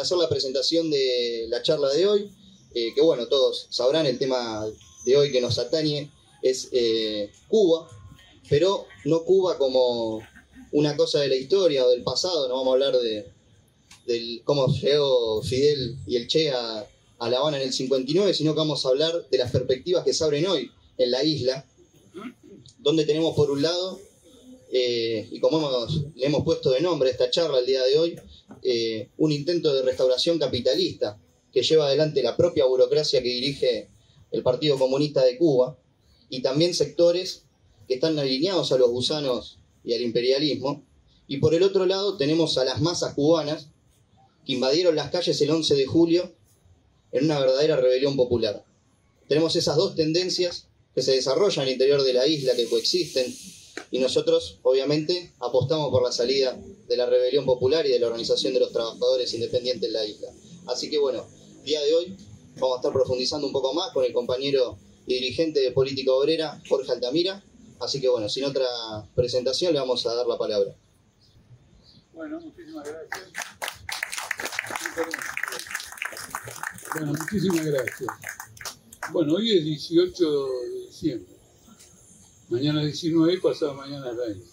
para hacer la presentación de la charla de hoy, eh, que bueno, todos sabrán, el tema de hoy que nos atañe es eh, Cuba, pero no Cuba como una cosa de la historia o del pasado, no vamos a hablar de, cómo llegó Fidel y el Che a, La Habana en el 59, sino que vamos a hablar de las perspectivas que se abren hoy en la isla, donde tenemos por un lado, eh, y como le hemos puesto de nombre a esta charla el día de hoy, eh, un intento de restauración capitalista que lleva adelante la propia burocracia que dirige el Partido Comunista de Cuba y también sectores que están alineados a los gusanos y al imperialismo. Y por el otro lado tenemos a las masas cubanas que invadieron las calles el 11 de julio en una verdadera rebelión popular. Tenemos esas dos tendencias que se desarrollan al interior de la isla, que coexisten, y nosotros obviamente apostamos por la salida de la rebelión popular y de la organización de los trabajadores independientes en la isla. Así que bueno, día de hoy vamos a estar profundizando un poco más con el compañero y dirigente de Política Obrera, Jorge Altamira. Así que bueno, sin otra presentación le vamos a dar la palabra. Bueno, muchísimas gracias. Bueno, muchísimas gracias. Bueno, hoy es 18 de diciembre. Mañana es 19 y pasado mañana es 20.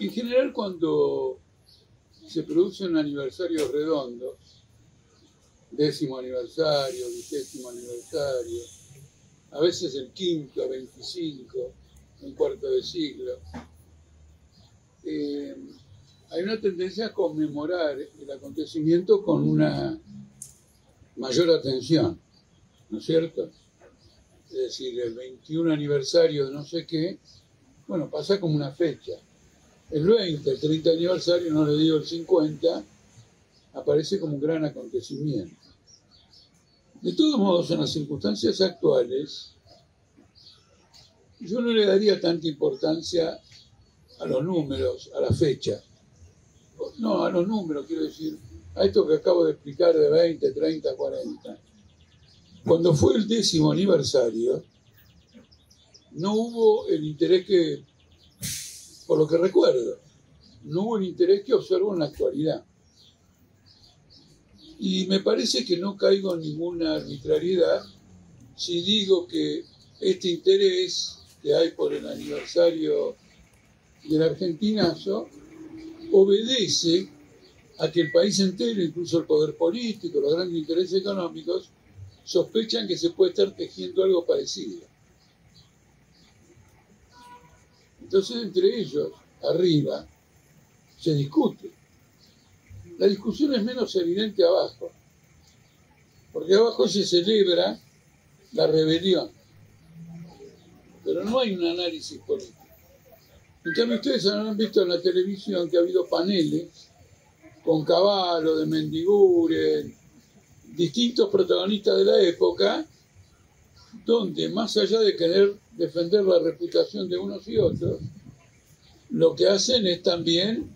En general, cuando se producen aniversarios redondos, décimo aniversario, vigésimo aniversario, a veces el quinto, 25, un cuarto de siglo, eh, hay una tendencia a conmemorar el acontecimiento con una mayor atención, ¿no es cierto? Decir, el 21 aniversario de no sé qué, bueno, pasa como una fecha el 20, el 30 aniversario, no le digo el 50, aparece como un gran acontecimiento. De todos modos, en las circunstancias actuales, yo no le daría tanta importancia a los números, a la fecha. No, a los números, quiero decir, a esto que acabo de explicar de 20, 30, 40. Cuando fue el décimo aniversario, no hubo el interés que por lo que recuerdo. No hubo un interés que observo en la actualidad. Y me parece que no caigo en ninguna arbitrariedad si digo que este interés que hay por el aniversario del argentinazo obedece a que el país entero, incluso el poder político, los grandes intereses económicos, sospechan que se puede estar tejiendo algo parecido. Entonces, entre ellos, arriba, se discute. La discusión es menos evidente abajo, porque abajo se celebra la rebelión, pero no hay un análisis político. En ustedes han visto en la televisión que ha habido paneles con Caballo, de Mendiguren, distintos protagonistas de la época, donde más allá de querer defender la reputación de unos y otros, lo que hacen es también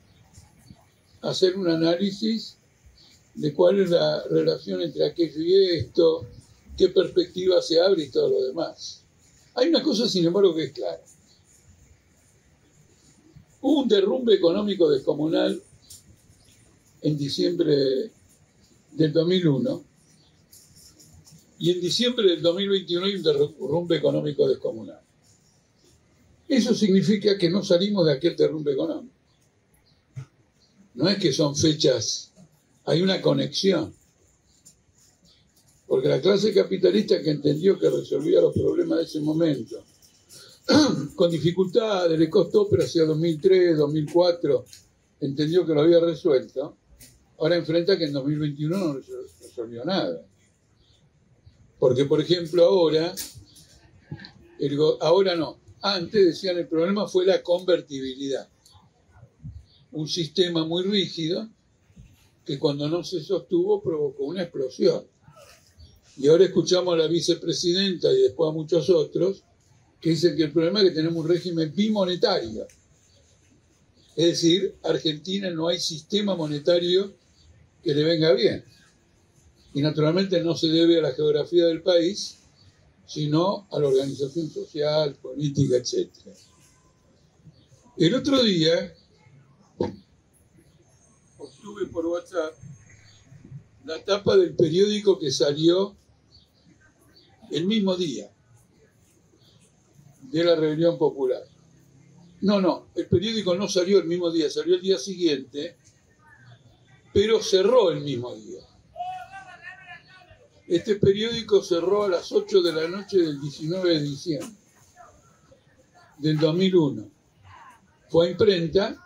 hacer un análisis de cuál es la relación entre aquello y esto, qué perspectiva se abre y todo lo demás. Hay una cosa, sin embargo, que es clara. Hubo un derrumbe económico descomunal en diciembre del 2001 y en diciembre del 2021 hay un derrumbe económico descomunal. Eso significa que no salimos de aquel derrumbe económico. No es que son fechas, hay una conexión. Porque la clase capitalista que entendió que resolvía los problemas de ese momento, con dificultades, le costó, pero hacia 2003, 2004, entendió que lo había resuelto, ahora enfrenta que en 2021 no resolvió nada. Porque, por ejemplo, ahora, ahora no, antes decían el problema fue la convertibilidad. Un sistema muy rígido que cuando no se sostuvo provocó una explosión. Y ahora escuchamos a la vicepresidenta y después a muchos otros que dicen que el problema es que tenemos un régimen bimonetario. Es decir, Argentina no hay sistema monetario que le venga bien y naturalmente no se debe a la geografía del país, sino a la organización social, política, etc. El otro día obtuve por WhatsApp la tapa del periódico que salió el mismo día de la rebelión popular. No, no, el periódico no salió el mismo día, salió el día siguiente, pero cerró el mismo día. Este periódico cerró a las 8 de la noche del 19 de diciembre del 2001. Fue a imprenta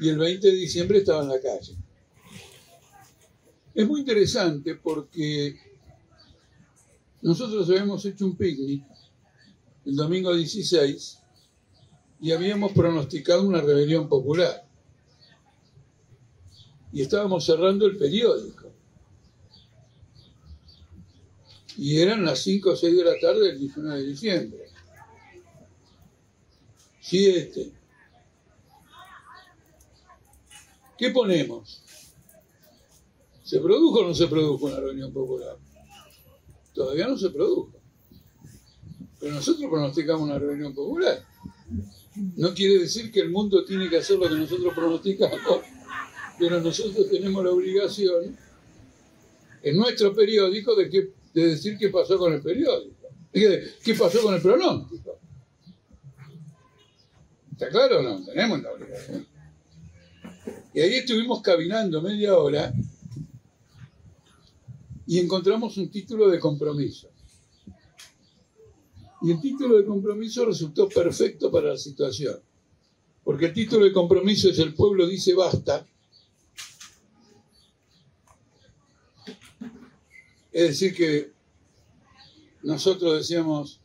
y el 20 de diciembre estaba en la calle. Es muy interesante porque nosotros habíamos hecho un picnic el domingo 16 y habíamos pronosticado una rebelión popular. Y estábamos cerrando el periódico. Y eran las 5 o 6 de la tarde del 19 de diciembre. Siete. ¿Qué ponemos? ¿Se produjo o no se produjo una reunión popular? Todavía no se produjo. Pero nosotros pronosticamos una reunión popular. No quiere decir que el mundo tiene que hacer lo que nosotros pronosticamos, pero nosotros tenemos la obligación en nuestro periódico de, que, de decir qué pasó con el periódico, qué pasó con el pronóstico. ¿Está claro o no? Tenemos la obligación. Y ahí estuvimos caminando media hora y encontramos un título de compromiso. Y el título de compromiso resultó perfecto para la situación. Porque el título de compromiso es El pueblo dice basta. Es decir, que nosotros decíamos,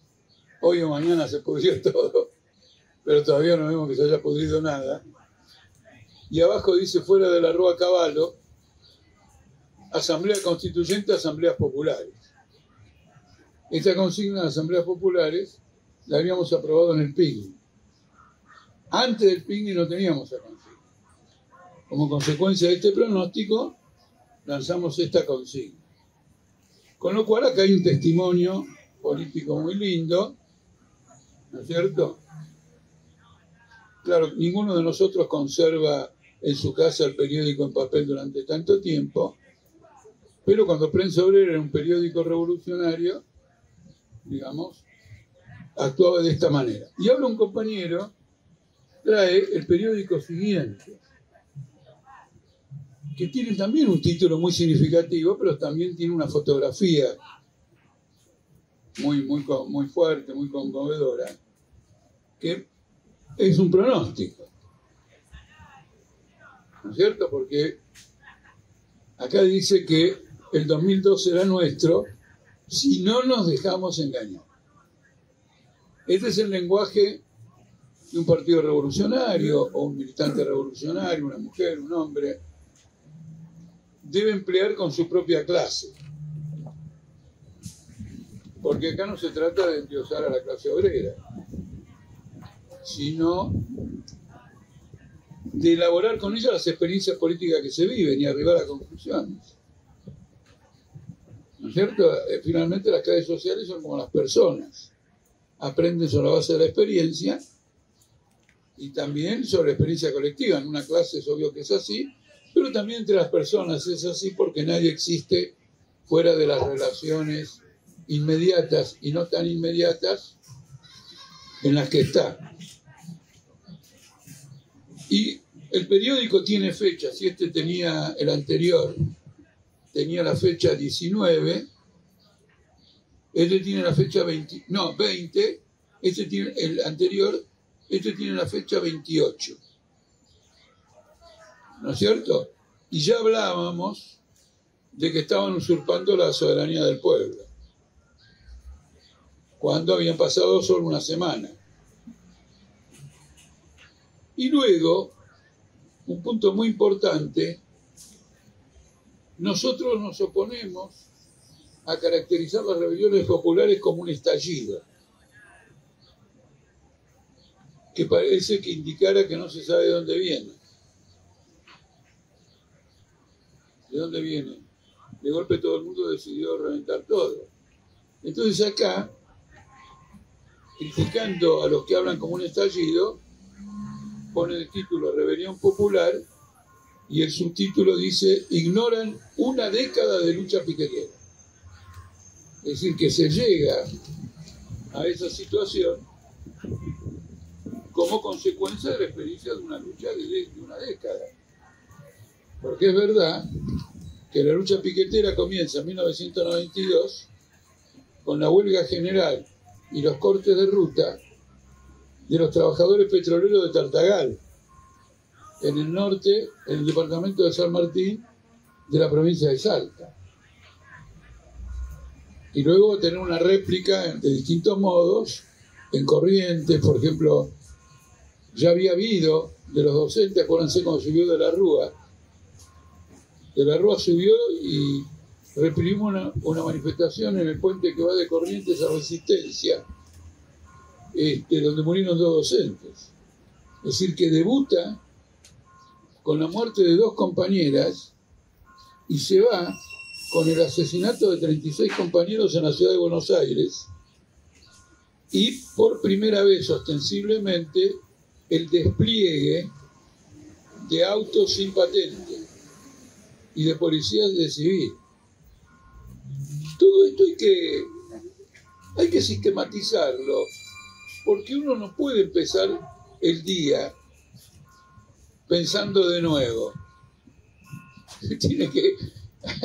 hoy o mañana se pudrió todo, pero todavía no vemos que se haya pudrido nada. Y abajo dice, fuera de la Rúa Caballo, Asamblea Constituyente, Asambleas Populares. Esta consigna de Asambleas Populares la habíamos aprobado en el PIGNI. Antes del PIGNI no teníamos esa consigna. Como consecuencia de este pronóstico, lanzamos esta consigna. Con lo cual acá hay un testimonio político muy lindo, ¿no es cierto? Claro, ninguno de nosotros conserva en su casa el periódico en papel durante tanto tiempo, pero cuando Prensa Obrera era un periódico revolucionario, digamos, actuaba de esta manera. Y ahora un compañero trae el periódico siguiente, que tiene también un título muy significativo, pero también tiene una fotografía muy, muy, muy fuerte, muy conmovedora, que es un pronóstico. ¿No es cierto? Porque acá dice que el 2002 será nuestro si no nos dejamos engañar. Este es el lenguaje de un partido revolucionario o un militante revolucionario, una mujer, un hombre, debe emplear con su propia clase. Porque acá no se trata de endiosar a la clase obrera, sino de elaborar con ella las experiencias políticas que se viven y arribar a conclusiones. ¿No es cierto? Eh, finalmente las clases sociales son como las personas. Aprenden sobre la base de la experiencia y también sobre la experiencia colectiva. En una clase es obvio que es así, pero también entre las personas es así porque nadie existe fuera de las relaciones inmediatas y no tan inmediatas en las que está. Y el periódico tiene fecha, si este tenía el anterior, tenía la fecha 19, este tiene la fecha 20, no, 20, este tiene el anterior, este tiene la fecha 28. ¿No es cierto? Y ya hablábamos de que estaban usurpando la soberanía del pueblo, cuando habían pasado solo una semana. Y luego, un punto muy importante, nosotros nos oponemos a caracterizar las rebeliones populares como un estallido, que parece que indicara que no se sabe de dónde viene. ¿De dónde viene? De golpe todo el mundo decidió reventar todo. Entonces acá, criticando a los que hablan como un estallido, pone el título Rebelión Popular y el subtítulo dice, ignoran una década de lucha piquetera. Es decir, que se llega a esa situación como consecuencia de la experiencia de una lucha de, una década. Porque es verdad que la lucha piquetera comienza en 1992 con la huelga general y los cortes de ruta de los trabajadores petroleros de Tartagal, en el norte, en el departamento de San Martín, de la provincia de Salta. Y luego tener una réplica de distintos modos, en Corrientes, por ejemplo, ya había habido de los docentes, acuérdense cuando subió de la Rúa, de la Rúa subió y reprimimos una, manifestación en el puente que va de Corrientes a Resistencia, este, donde murieron dos docentes. Es decir, que debuta con la muerte de dos compañeras y se va con el asesinato de 36 compañeros en la ciudad de Buenos Aires y por primera vez ostensiblemente el despliegue de autos sin patente y de policías de civil. Todo esto hay que, hay que sistematizarlo, porque uno no puede empezar el día pensando de nuevo. Tiene que,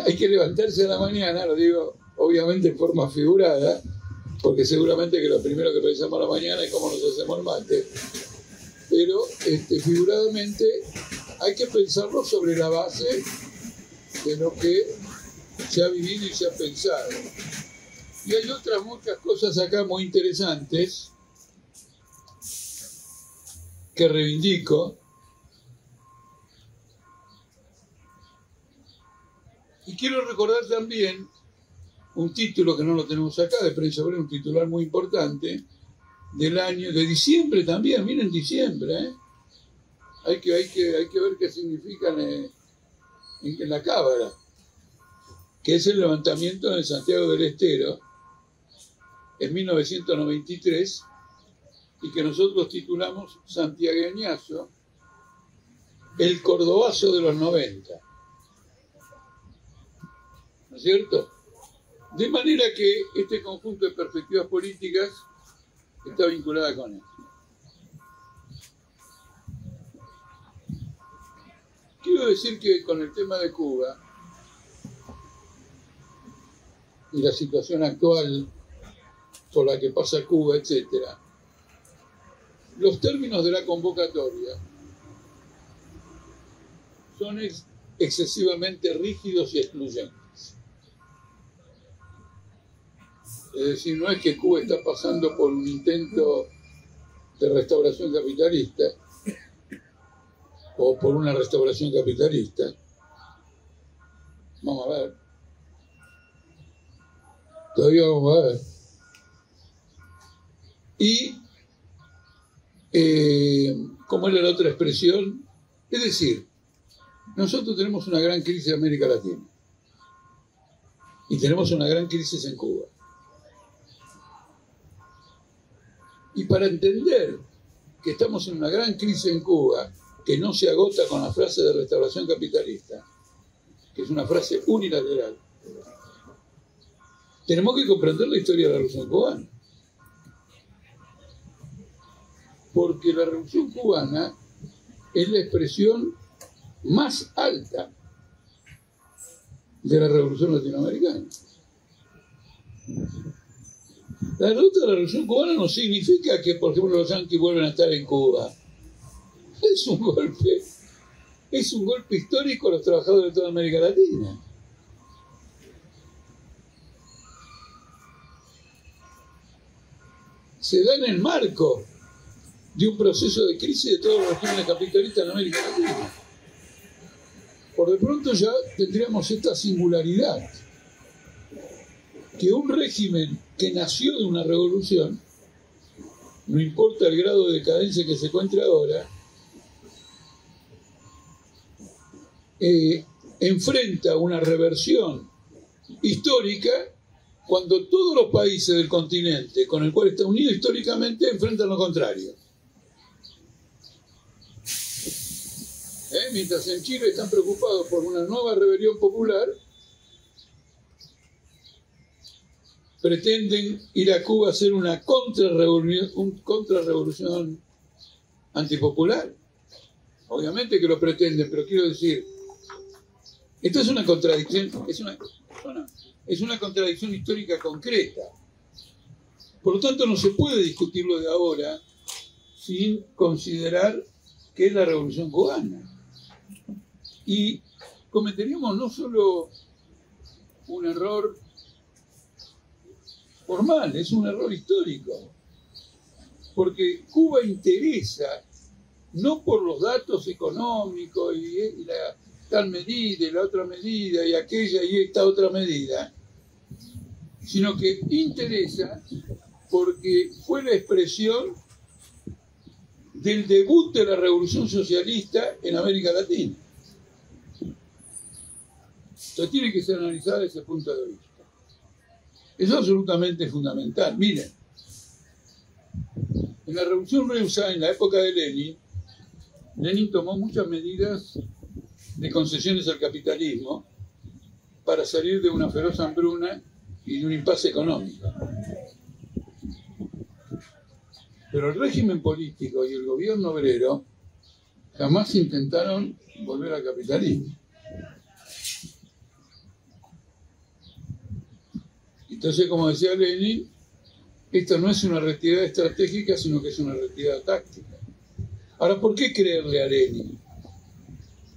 hay que levantarse a la mañana, lo digo obviamente en forma figurada, porque seguramente que lo primero que pensamos a la mañana es cómo nos hacemos el mate. Pero este, figuradamente hay que pensarlo sobre la base de lo que se ha vivido y se ha pensado. Y hay otras muchas cosas acá muy interesantes que reivindico Y quiero recordar también un título que no lo tenemos acá, de prensa un titular muy importante, del año, de diciembre también, miren diciembre, ¿eh? hay, que, hay, que, hay que ver qué significan en, en la cámara, que es el levantamiento de Santiago del Estero en 1993 y que nosotros titulamos Santiagueñazo, el cordobazo de los 90. ¿no es cierto? De manera que este conjunto de perspectivas políticas está vinculada con esto. Quiero decir que con el tema de Cuba y la situación actual por la que pasa Cuba, etc., los términos de la convocatoria son excesivamente rígidos y excluyentes. Es decir, no es que Cuba está pasando por un intento de restauración capitalista o por una restauración capitalista. Vamos a ver. Todavía vamos a ver. Y, eh, ¿cómo era la otra expresión? Es decir, nosotros tenemos una gran crisis en América Latina y tenemos una gran crisis en Cuba. Y para entender que estamos en una gran crisis en Cuba, que no se agota con la frase de restauración capitalista, que es una frase unilateral, tenemos que comprender la historia de la Revolución Cubana. Porque la Revolución Cubana es la expresión más alta de la Revolución Latinoamericana. La derrota de la revolución cubana no significa que, por ejemplo, los yanquis vuelven a estar en Cuba. Es un golpe, es un golpe histórico a los trabajadores de toda América Latina. Se da en el marco de un proceso de crisis de todos los regímenes capitalistas en América Latina. Por de pronto ya tendríamos esta singularidad, que un régimen que nació de una revolución, no importa el grado de decadencia que se encuentre ahora, eh, enfrenta una reversión histórica cuando todos los países del continente con el cual está unido históricamente enfrentan lo contrario. ¿eh? mientras en Chile están preocupados por una nueva rebelión popular, pretenden ir a Cuba a hacer una contrarrevolución, antipopular. Obviamente que lo pretenden, pero quiero decir, esto es una contradicción, es una, es una contradicción histórica concreta. Por lo tanto, no se puede discutirlo de ahora sin considerar que es la revolución cubana. Y cometeríamos no solo un error formal, es un error histórico. Porque Cuba interesa, no por los datos económicos y, la tal medida y la otra medida y aquella y esta otra medida, sino que interesa porque fue la expresión del debut de la revolución socialista en América Latina. Entonces tiene que ser analizada desde ese punto de vista. Es absolutamente fundamental. Miren, en la revolución rusa, en la época de Lenin, Lenin tomó muchas medidas de concesiones al capitalismo para salir de una feroz hambruna y de un impasse económico. Pero el régimen político y el gobierno obrero jamás intentaron volver al capitalismo. Entonces, como decía Lenin, esto no es una retirada estratégica, sino que es una retirada táctica. Ahora, ¿por qué creerle a Lenin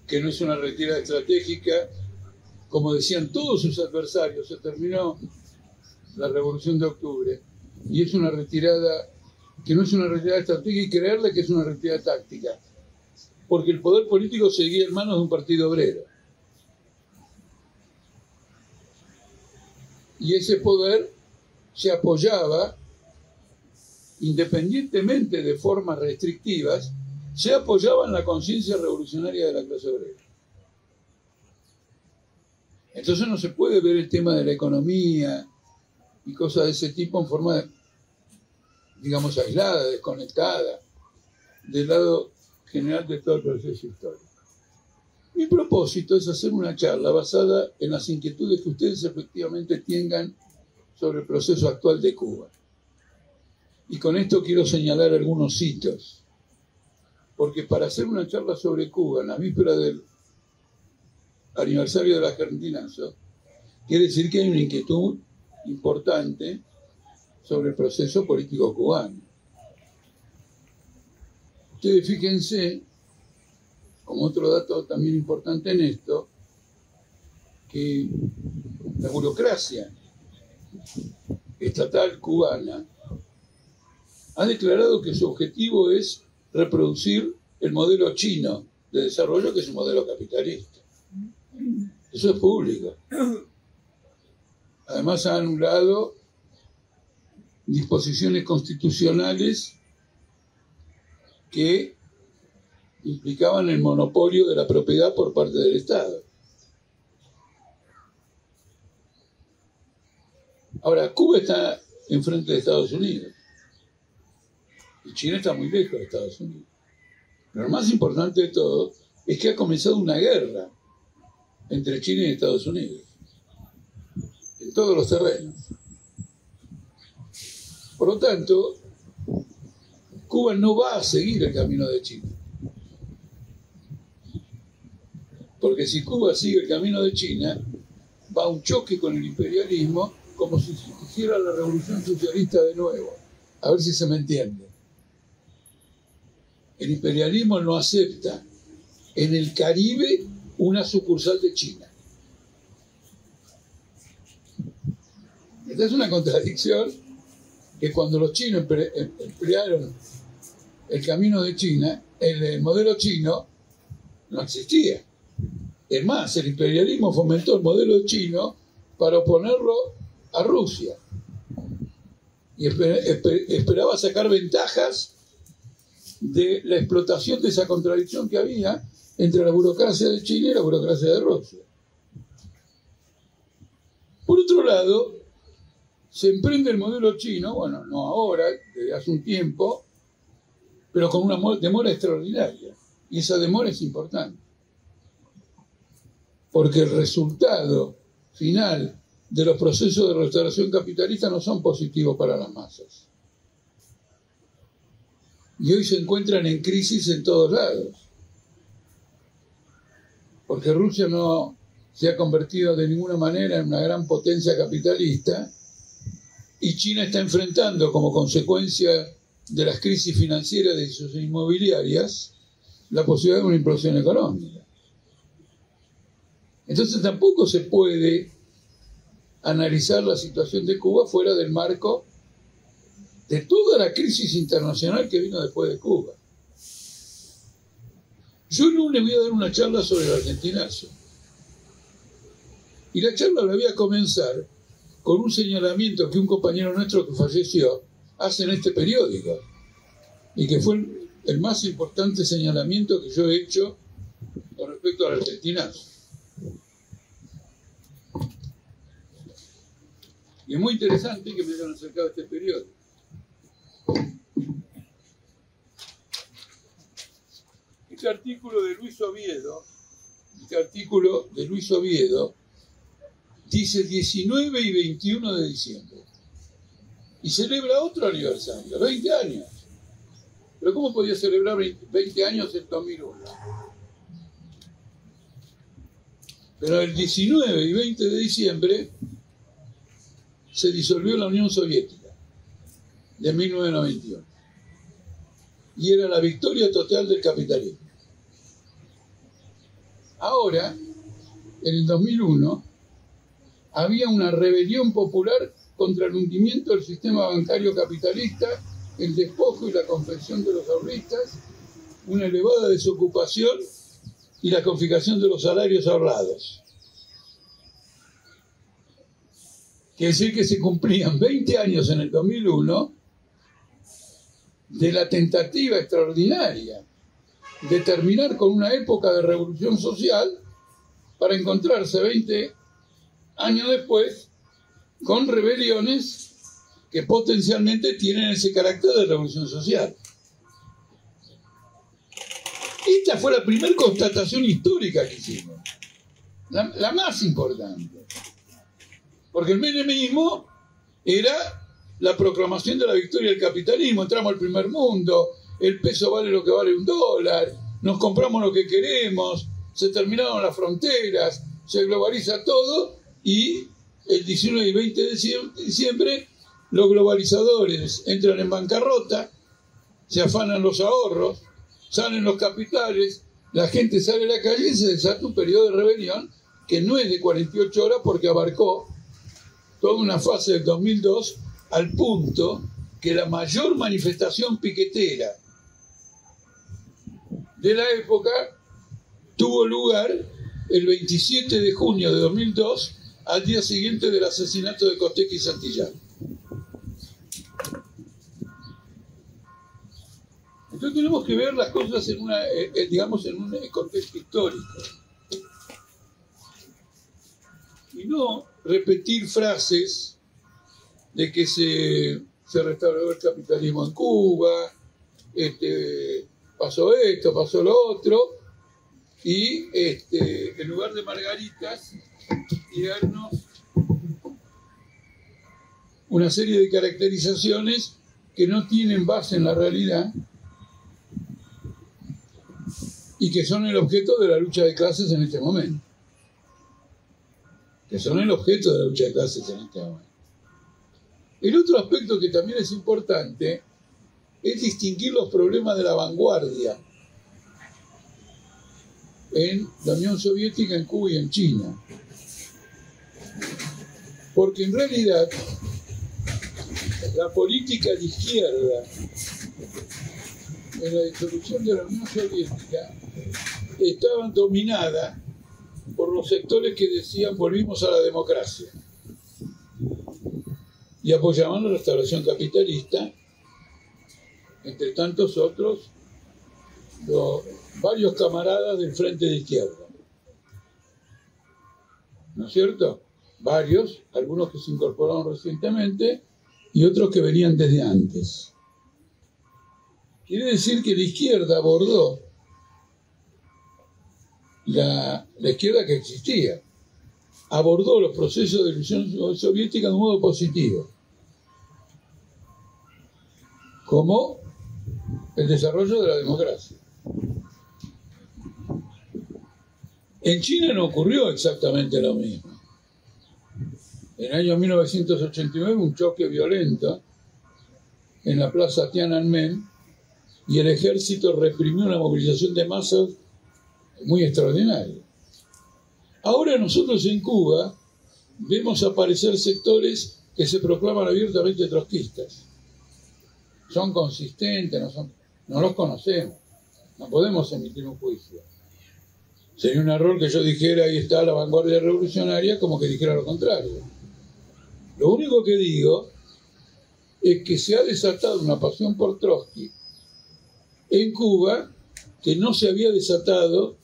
que no es una retirada estratégica? Como decían todos sus adversarios, se terminó la revolución de octubre y es una retirada que no es una retirada estratégica y creerle que es una retirada táctica, porque el poder político seguía en manos de un partido obrero. Y ese poder se apoyaba, independientemente de formas restrictivas, se apoyaba en la conciencia revolucionaria de la clase obrera. Entonces no se puede ver el tema de la economía y cosas de ese tipo en forma digamos, aislada, desconectada del lado general de todo el proceso histórico. Mi propósito es hacer una charla basada en las inquietudes que ustedes efectivamente tengan sobre el proceso actual de Cuba. Y con esto quiero señalar algunos hitos, porque para hacer una charla sobre Cuba en la víspera del aniversario de la Argentinazo, quiere decir que hay una inquietud importante sobre el proceso político cubano. Ustedes fíjense, como otro dato también importante en esto, que la burocracia estatal cubana ha declarado que su objetivo es reproducir el modelo chino de desarrollo, que es un modelo capitalista. Eso es público. Además ha anulado disposiciones constitucionales que implicaban el monopolio de la propiedad por parte del Estado. Ahora, Cuba está enfrente de Estados Unidos y China está muy lejos de Estados Unidos. Pero lo más importante de todo es que ha comenzado una guerra entre China y Estados Unidos, en todos los terrenos. Por lo tanto, Cuba no va a seguir el camino de China. Porque si Cuba sigue el camino de China, va a un choque con el imperialismo como si se hiciera la revolución socialista de nuevo. A ver si se me entiende. El imperialismo no acepta en el Caribe una sucursal de China. Esta es una contradicción que cuando los chinos em, emplearon el camino de China, el, modelo chino no existía. Es más, el imperialismo fomentó el modelo chino para oponerlo a Rusia. Y esperaba sacar ventajas de la explotación de esa contradicción que había entre la burocracia de China y la burocracia de Rusia. Por otro lado, se emprende el modelo chino, bueno, no ahora, desde hace un tiempo, pero con una demora extraordinaria. Y esa demora es importante. porque el resultado final de los procesos de restauración capitalista no son positivos para las masas. Y hoy se encuentran en crisis en todos lados. Porque Rusia no se ha convertido de ninguna manera en una gran potencia capitalista y China está enfrentando como consecuencia de las crisis financieras de sus inmobiliarias la posibilidad de una implosión económica. Entonces tampoco se puede analizar la situación de Cuba fuera del marco de toda la crisis internacional que vino después de Cuba. Yo no le voy a dar una charla sobre el argentinazo. Y la charla la voy a comenzar con un señalamiento que un compañero nuestro que falleció hace en este periódico y que fue el más importante señalamiento que yo he hecho con respecto al argentinazo. Y es muy interesante que me hayan acercado a este periódico. Este artículo de Luis Oviedo, este artículo de Luis Oviedo, dice 19 y 21 de diciembre. Y celebra otro aniversario, 20 años. Pero ¿cómo podía celebrar 20 años en 2001? Pero el 19 y 20 de diciembre se disolvió la Unión Soviética de 1991. Y era la victoria total del capitalismo. Ahora, en el 2001, había una rebelión popular contra el hundimiento del sistema bancario capitalista, el despojo y la confección de los ahorristas, una elevada desocupación y la confiscación de los salarios ahorrados. Quiere decir que se cumplían 20 años en el 2001 de la tentativa extraordinaria de terminar con una época de revolución social para encontrarse 20 años después con rebeliones que potencialmente tienen ese carácter de revolución social. Esta fue la primera constatación histórica que hicimos, la, la más importante. Porque el menemismo era la proclamación de la victoria del capitalismo. Entramos al primer mundo, el peso vale lo que vale un dólar, nos compramos lo que queremos, se terminaron las fronteras, se globaliza todo y el 19 y 20 de diciembre los globalizadores entran en bancarrota, se afanan los ahorros, salen los capitales, la gente sale a la calle y se desata un periodo de rebelión que no es de 48 horas porque abarcó toda una fase del 2002 al punto que la mayor manifestación piquetera de la época tuvo lugar el 27 de junio de 2002, al día siguiente del asesinato de Costequi y Santillán. Entonces tenemos que ver las cosas en una, eh, eh, digamos, en un contexto histórico. Y no repetir frases de que se, se restauró el capitalismo en Cuba, este, pasó esto, pasó lo otro, y este, en lugar de margaritas, darnos una serie de caracterizaciones que no tienen base en la realidad y que son el objeto de la lucha de clases en este momento que son el objeto de la lucha de clases en este momento. El otro aspecto que también es importante es distinguir los problemas de la vanguardia en la Unión Soviética, en Cuba y en China. Porque en realidad la política de izquierda en la disolución de la Unión Soviética estaba dominada por los sectores que decían volvimos a la democracia y apoyaban la restauración capitalista, entre tantos otros, varios camaradas del frente de izquierda. ¿No es cierto? Varios, algunos que se incorporaron recientemente y otros que venían desde antes. Quiere decir que la izquierda abordó la, la izquierda que existía. Abordó los procesos de ilusión soviética de un modo positivo, como el desarrollo de la democracia. En China no ocurrió exactamente lo mismo. En el año 1989 un choque violento en la plaza Tiananmen y el ejército reprimió una movilización de masas muy extraordinaria. Ahora nosotros en Cuba vemos aparecer sectores que se proclaman abiertamente trotskistas. Son consistentes, no, son, no los conocemos, no podemos emitir un juicio. Sería un error que yo dijera ahí está la vanguardia revolucionaria como que dijera lo contrario. Lo único que digo es que se ha desatado una pasión por Trotsky en Cuba que no se había desatado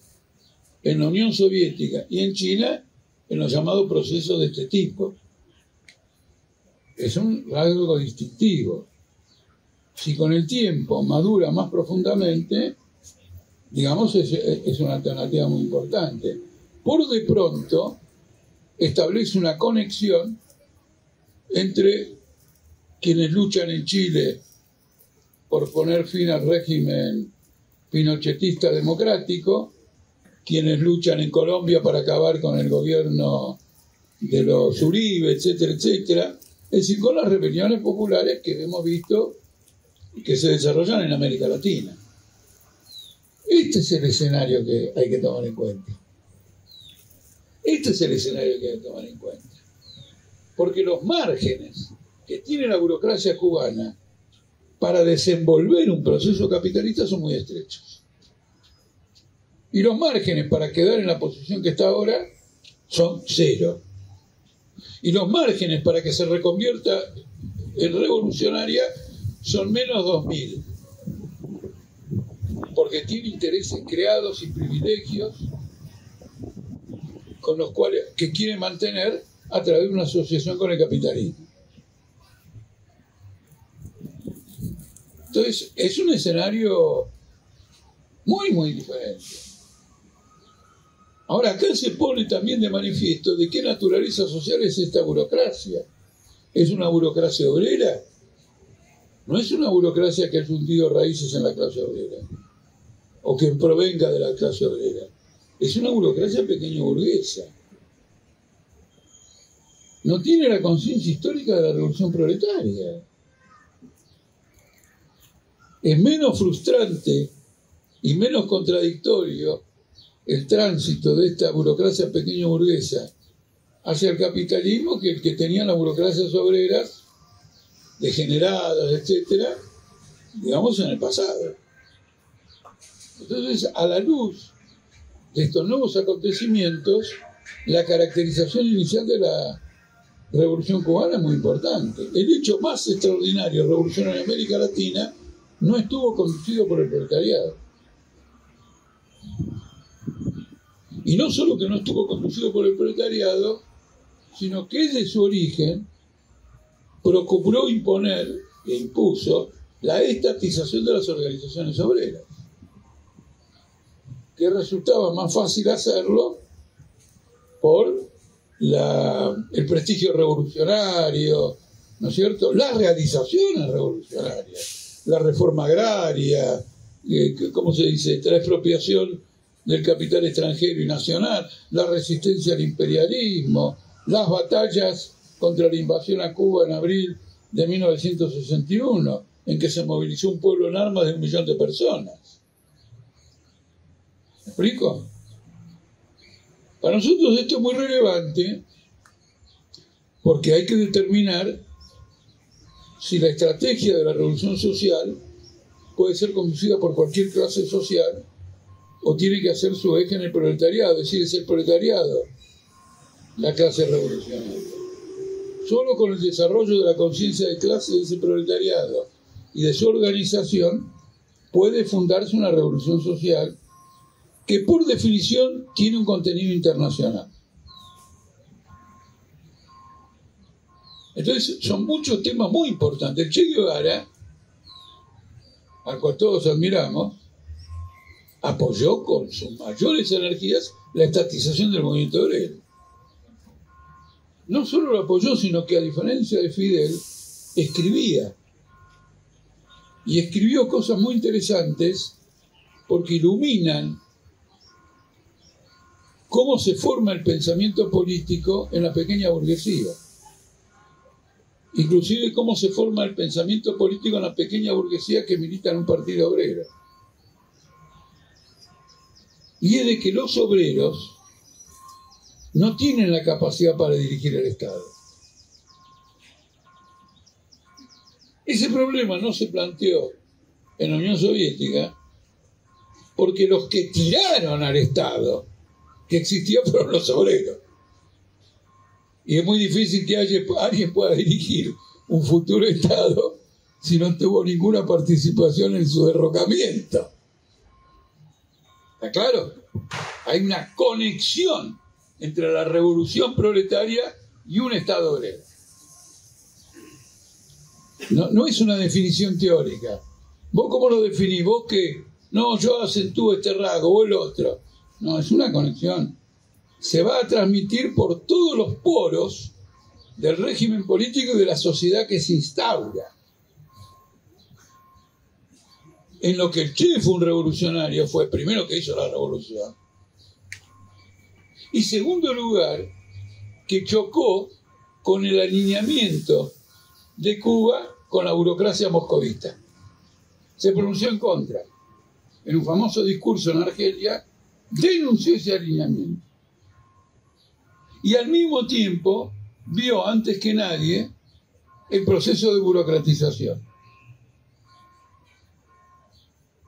en la Unión Soviética y en China en los llamados procesos de este tipo. Es un rasgo distintivo. Si con el tiempo madura más profundamente, digamos, es, es una alternativa muy importante. Por de pronto, establece una conexión entre quienes luchan en Chile por poner fin al régimen pinochetista democrático, quienes luchan en Colombia para acabar con el gobierno de los Uribe, etcétera, etcétera, es decir, con las rebeliones populares que hemos visto que se desarrollan en América Latina. Este es el escenario que hay que tomar en cuenta. Este es el escenario que hay que tomar en cuenta porque los márgenes que tiene la burocracia cubana para desenvolver un proceso capitalista son muy estrechos. Y los márgenes para quedar en la posición que está ahora son cero. Y los márgenes para que se reconvierta en revolucionaria son menos 2.000. Porque tiene intereses creados y privilegios con los cuales que quiere mantener a través de una asociación con el capitalismo. Entonces, es un escenario muy, muy diferente. Ahora, acá se pone también de manifiesto de qué naturaleza social es esta burocracia. ¿Es una burocracia obrera? No es una burocracia que ha hundido raíces en la clase obrera o que provenga de la clase obrera. Es una burocracia pequeño burguesa no tiene la conciencia histórica de la revolución proletaria. Es menos frustrante y menos contradictorio el tránsito de esta burocracia pequeño burguesa hacia el capitalismo que el que tenían las burocracias obreras degeneradas, etcétera, digamos en el pasado. Entonces, a la luz de estos nuevos acontecimientos, la caracterización inicial de la revolución cubana es muy importante. El hecho más extraordinario revolucionario en América Latina no estuvo conducido por el proletariado. Y no solo que no estuvo conducido por el proletariado, sino que desde su origen procuró imponer e impuso la estatización de las organizaciones obreras, que resultaba más fácil hacerlo por el prestigio revolucionario, ¿no es cierto? Las realizaciones revolucionarias, la reforma agraria, eh, ¿cómo se dice? La expropiación del capital extranjero y nacional, la resistencia al imperialismo, las batallas contra la invasión a Cuba en abril de 1961, en que se movilizó un pueblo en armas de un millón de personas. ¿Me explico? Para nosotros esto es muy relevante porque hay que determinar si la estrategia de la revolución social puede ser conducida por cualquier clase social o tiene que hacer su eje en el proletariado, es decir, es el proletariado la clase revolucionaria. Solo con el desarrollo de la conciencia de clase de ese proletariado y de su organización puede fundarse una revolución social que por definición tiene un contenido internacional. Entonces, son muchos temas muy importantes. El Che Guevara, al cual todos admiramos, apoyó con sus mayores energías la estatización del movimiento obrero. No solo lo apoyó, sino que a diferencia de Fidel, escribía. Y escribió cosas muy interesantes porque iluminan cómo se forma el pensamiento político en la pequeña burguesía. Inclusive cómo se forma el pensamiento político en la pequeña burguesía que milita en un partido obrero. Y es de que los obreros no tienen la capacidad para dirigir el Estado. Ese problema no se planteó en la Unión Soviética porque los que tiraron al Estado que existía fueron los obreros. Y es muy difícil que alguien pueda dirigir un futuro Estado si no tuvo ninguna participación en su derrocamiento. ¿Está claro? Hay una conexión entre la revolución proletaria y un Estado obrero. No, es una definición teórica. ¿Vos cómo lo definís? ¿Vos que no, yo acentúo este rasgo o el otro? No, es una conexión. Se va a transmitir por todos los poros del régimen político y de la sociedad que se instaura en lo que el Che fue un revolucionario, fue el primero que hizo la revolución. Y segundo lugar, que chocó con el alineamiento de Cuba con la burocracia moscovita. Se pronunció en contra. En un famoso discurso en Argelia, denunció ese alineamiento. Y al mismo tiempo vio antes que nadie el proceso de burocratización.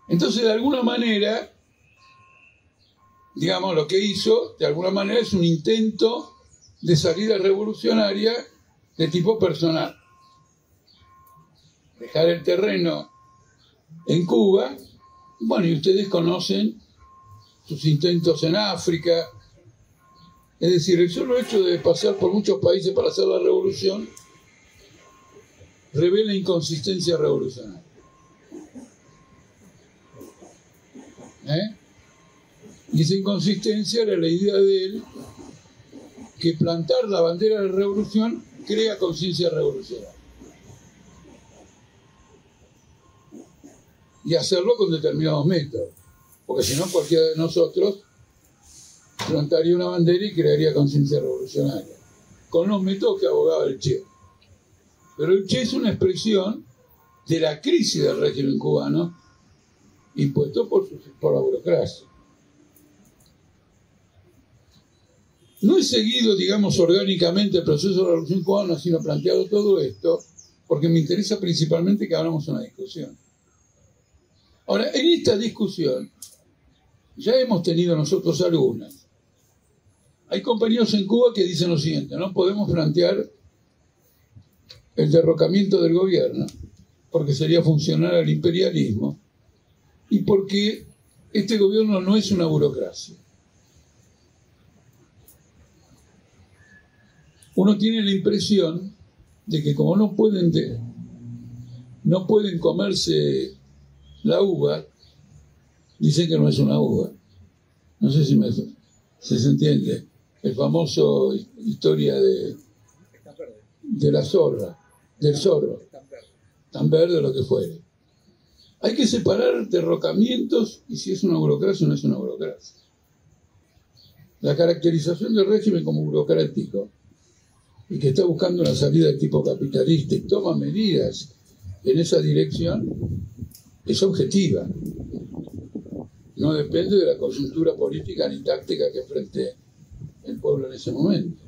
Entonces, de alguna manera, digamos, lo que hizo, de alguna manera, es un intento de salida revolucionaria de tipo personal. Dejar el terreno en Cuba, bueno, y ustedes conocen sus intentos en África. Es decir, el solo hecho de pasar por muchos países para hacer la revolución revela inconsistencia revolucionaria. ¿Eh? Y esa inconsistencia era la idea de él que plantar la bandera de la revolución crea conciencia revolucionaria. Y hacerlo con determinados métodos. Porque si no, cualquiera de nosotros plantaría una bandera y crearía conciencia revolucionaria. Con los métodos que abogaba el Che. Pero el Che es una expresión de la crisis del régimen cubano impuesto por, por la burocracia. No he seguido, digamos, orgánicamente el proceso de la Revolución Cubana, sino planteado todo esto porque me interesa principalmente que hablamos una discusión. Ahora, en esta discusión ya hemos tenido nosotros algunas. Hay compañeros en Cuba que dicen lo siguiente, no podemos plantear el derrocamiento del gobierno porque sería funcionar al imperialismo y porque este gobierno no es una burocracia. Uno tiene la impresión de que como no pueden, no pueden comerse la uva, dicen que no es una uva. No sé si, me, se entiende. El famoso historia de, de la zorra, del zorro. Tan verde lo que fuere. Hay que separar derrocamientos y si es una burocracia o no es una burocracia. La caracterización del régimen como burocrático y que está buscando una salida de tipo capitalista y toma medidas en esa dirección es objetiva. No depende de la coyuntura política ni táctica que enfrente el pueblo en ese momento.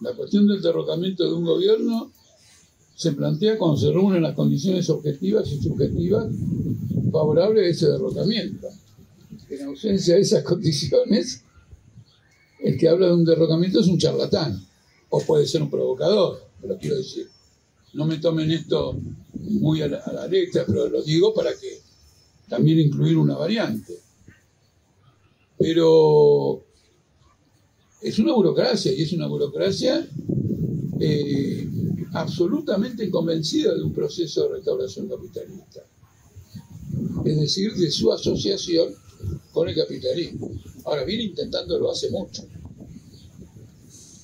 La cuestión del derrocamiento de un gobierno se plantea cuando se reúnen las condiciones objetivas y subjetivas favorables a ese derrocamiento. En ausencia de esas condiciones, el que habla de un derrocamiento es un charlatán, o puede ser un provocador, pero quiero decir. No me tomen esto muy a la, a la letra, pero lo digo para que también incluir una variante. Pero es una burocracia, y es una burocracia eh, absolutamente convencida de un proceso de restauración capitalista. es decir, de su asociación con el capitalismo. Ahora viene intentándolo hace mucho.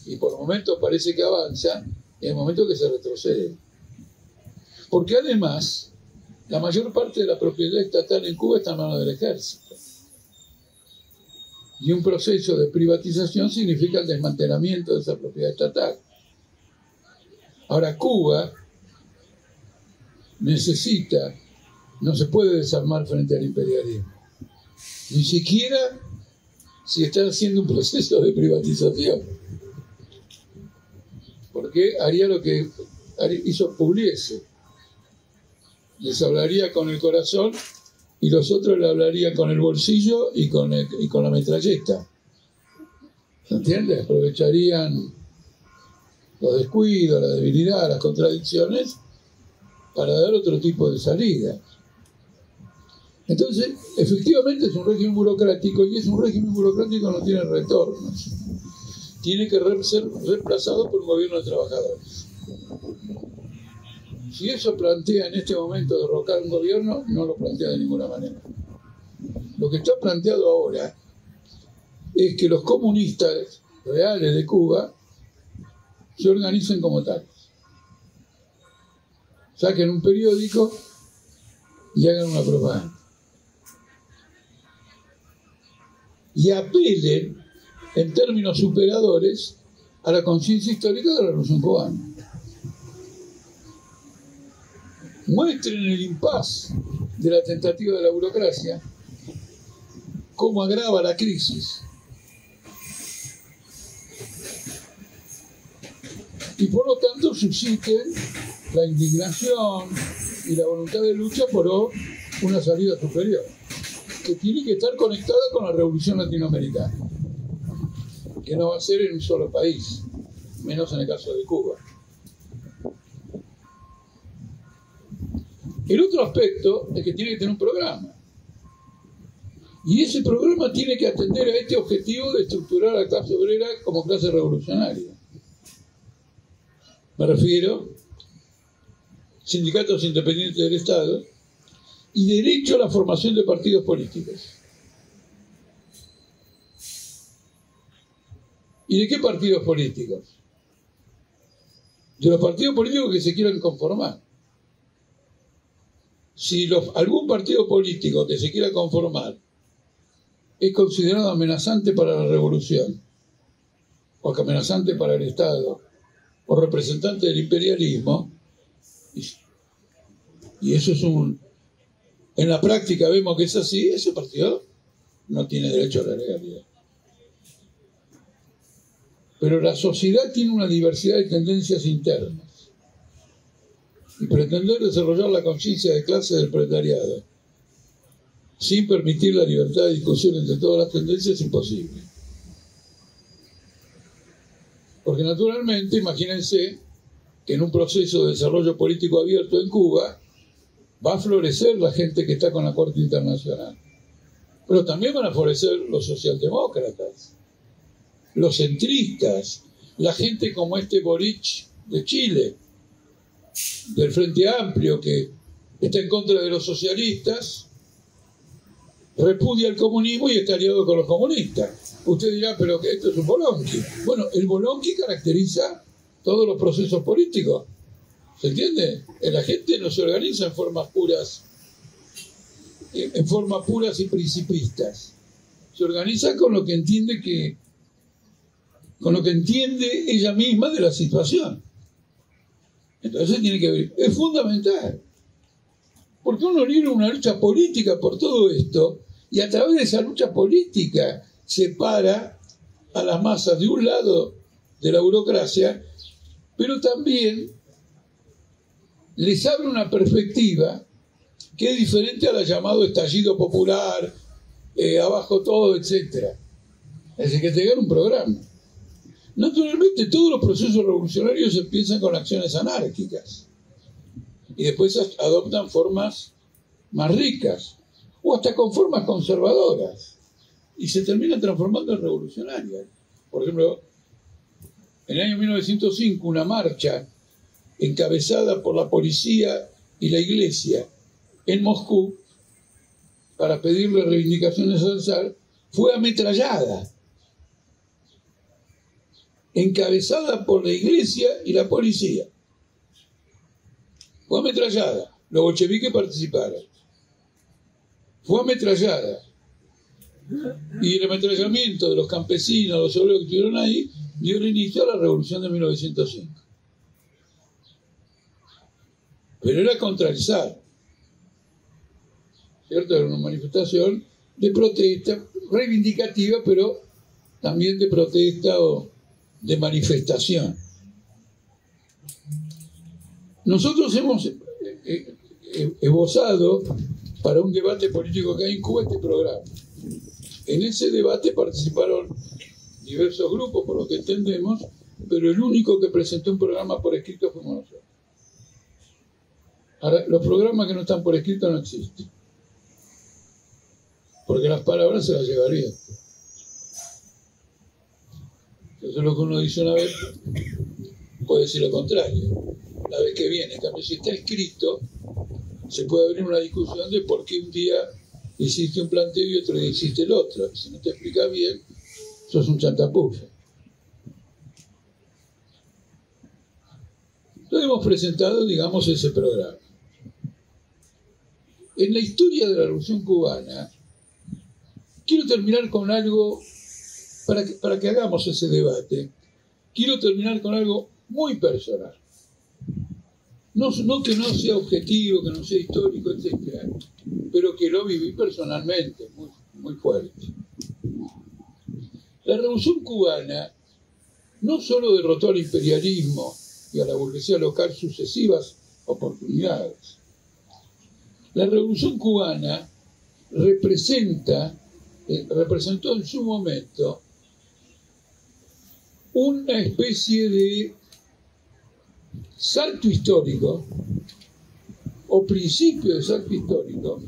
Y por momentos parece que avanza y hay momentos que se retrocede. Porque además, la mayor parte de la propiedad estatal en Cuba está en manos del ejército. Y un proceso de privatización significa el desmantelamiento de esa propiedad estatal. Ahora, Cuba necesita, no se puede desarmar frente al imperialismo. Ni siquiera si está haciendo un proceso de privatización. Porque haría lo que hizo Pugliese. Les hablaría con el corazón y los otros le hablarían con el bolsillo y con, con la metralleta. ¿Se entiende? Aprovecharían los descuidos, la debilidad, las contradicciones para dar otro tipo de salida. Entonces, efectivamente es un régimen burocrático y es un régimen burocrático que no tiene retornos. Tiene que ser reemplazado por un gobierno de trabajadores. Si eso plantea en este momento derrocar un gobierno, no lo plantea de ninguna manera. Lo que está planteado ahora es que los comunistas reales de Cuba se organicen como tales. Saquen un periódico y hagan una propaganda. Y apelen en términos superadores a la conciencia histórica de la Revolución Cubana. muestren el impas de la tentativa de la burocracia, cómo agrava la crisis. Y por lo tanto susciten la indignación y la voluntad de lucha por una salida superior, que tiene que estar conectada con la revolución latinoamericana, que no va a ser en un solo país, menos en el caso de Cuba. El otro aspecto es que tiene que tener un programa. Y ese programa tiene que atender a este objetivo de estructurar a la clase obrera como clase revolucionaria. Me refiero sindicatos independientes del Estado y derecho a la formación de partidos políticos. ¿Y de qué partidos políticos? De los partidos políticos que se quieran conformar si algún partido político que se quiera conformar es considerado amenazante para la revolución, o amenazante para el Estado, o representante del imperialismo, y, eso es un... En la práctica vemos que es así, ese partido no tiene derecho a la legalidad. Pero la sociedad tiene una diversidad de tendencias internas y pretender desarrollar la conciencia de clase del proletariado sin permitir la libertad de discusión entre todas las tendencias es imposible. Porque naturalmente, imagínense que en un proceso de desarrollo político abierto en Cuba va a florecer la gente que está con la Corte Internacional. Pero también van a florecer los socialdemócratas, los centristas, la gente como este Boric de Chile, del Frente Amplio que está en contra de los socialistas, repudia el comunismo y está aliado con los comunistas. Usted dirá, pero que esto es un bolonqui. Bueno, el bolonqui caracteriza todos los procesos políticos. ¿Se entiende? La gente no se organiza en formas puras, en formas puras y principistas. Se organiza con lo que entiende que, con lo que entiende ella misma de la situación. Entonces tiene que ver. Es fundamental. Porque uno libra una lucha política por todo esto y a través de esa lucha política separa a las masas de un lado de la burocracia, pero también les abre una perspectiva que es diferente a la llamado estallido popular, eh, abajo todo, etc. Es decir, que tengan un programa. Naturalmente, todos los procesos revolucionarios empiezan con acciones anárquicas y después adoptan formas más ricas o hasta con formas conservadoras y se terminan transformando en revolucionarias. Por ejemplo, en el año 1905, una marcha encabezada por la policía y la iglesia en Moscú para pedirle reivindicaciones al zar, fue ametrallada, encabezada por la iglesia y la policía. Fue ametrallada, los bolcheviques participaron. Fue ametrallada. Y el ametrallamiento de los campesinos, los obreros que estuvieron ahí, dio inicio a la revolución de 1905. Pero era contra el zar. ¿Cierto? Era una manifestación de protesta reivindicativa, pero también de protesta o de manifestación. Nosotros hemos eh, eh, esbozado para un debate político que hay en Cuba este programa. En ese debate participaron diversos grupos, por lo que entendemos, pero el único que presentó un programa por escrito fuimos nosotros. Ahora, los programas que no están por escrito no existen. Porque las palabras se las llevarían. Entonces lo que uno dice una vez puede decir lo contrario. La vez que viene, también si está escrito, se puede abrir una discusión de por qué un día hiciste un planteo y otro día hiciste el otro. Si no te explica bien, sos un chantapuja. Entonces hemos presentado, digamos, ese programa. En la historia de la Revolución Cubana, quiero terminar con algo, para que, hagamos ese debate, quiero terminar con algo muy personal. No, no, que no sea objetivo, que no sea histórico, etc., pero que lo viví personalmente, muy, muy fuerte. La revolución cubana no solo derrotó al imperialismo y a la burguesía local sucesivas oportunidades, la revolución cubana representa, eh, representó en su momento una especie de salto histórico o principio de salto histórico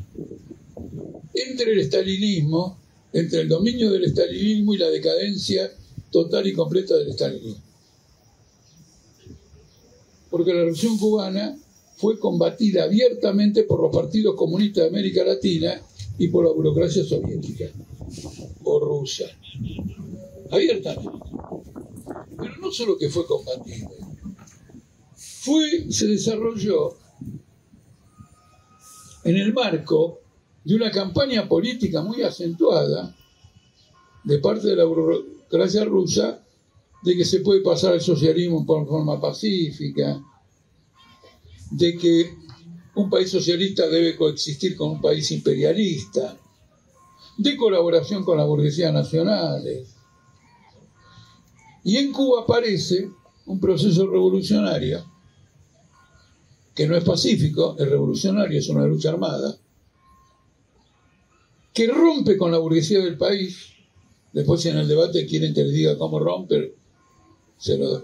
entre el estalinismo, entre el dominio del estalinismo y la decadencia total y completa del estalinismo. Porque la revolución cubana fue combatida abiertamente por los partidos comunistas de América Latina y por la burocracia soviética o rusa. Abiertamente. Pero no solo que fue combatida, fue, se desarrolló en el marco de una campaña política muy acentuada de parte de la burocracia rusa de que se puede pasar al socialismo por forma pacífica, de que un país socialista debe coexistir con un país imperialista, de colaboración con la burguesía nacionales. Y en Cuba aparece un proceso revolucionario que no es pacífico, es revolucionario, es una lucha armada, que rompe con la burguesía del país. Después en el debate quieren que les diga cómo romper, se lo,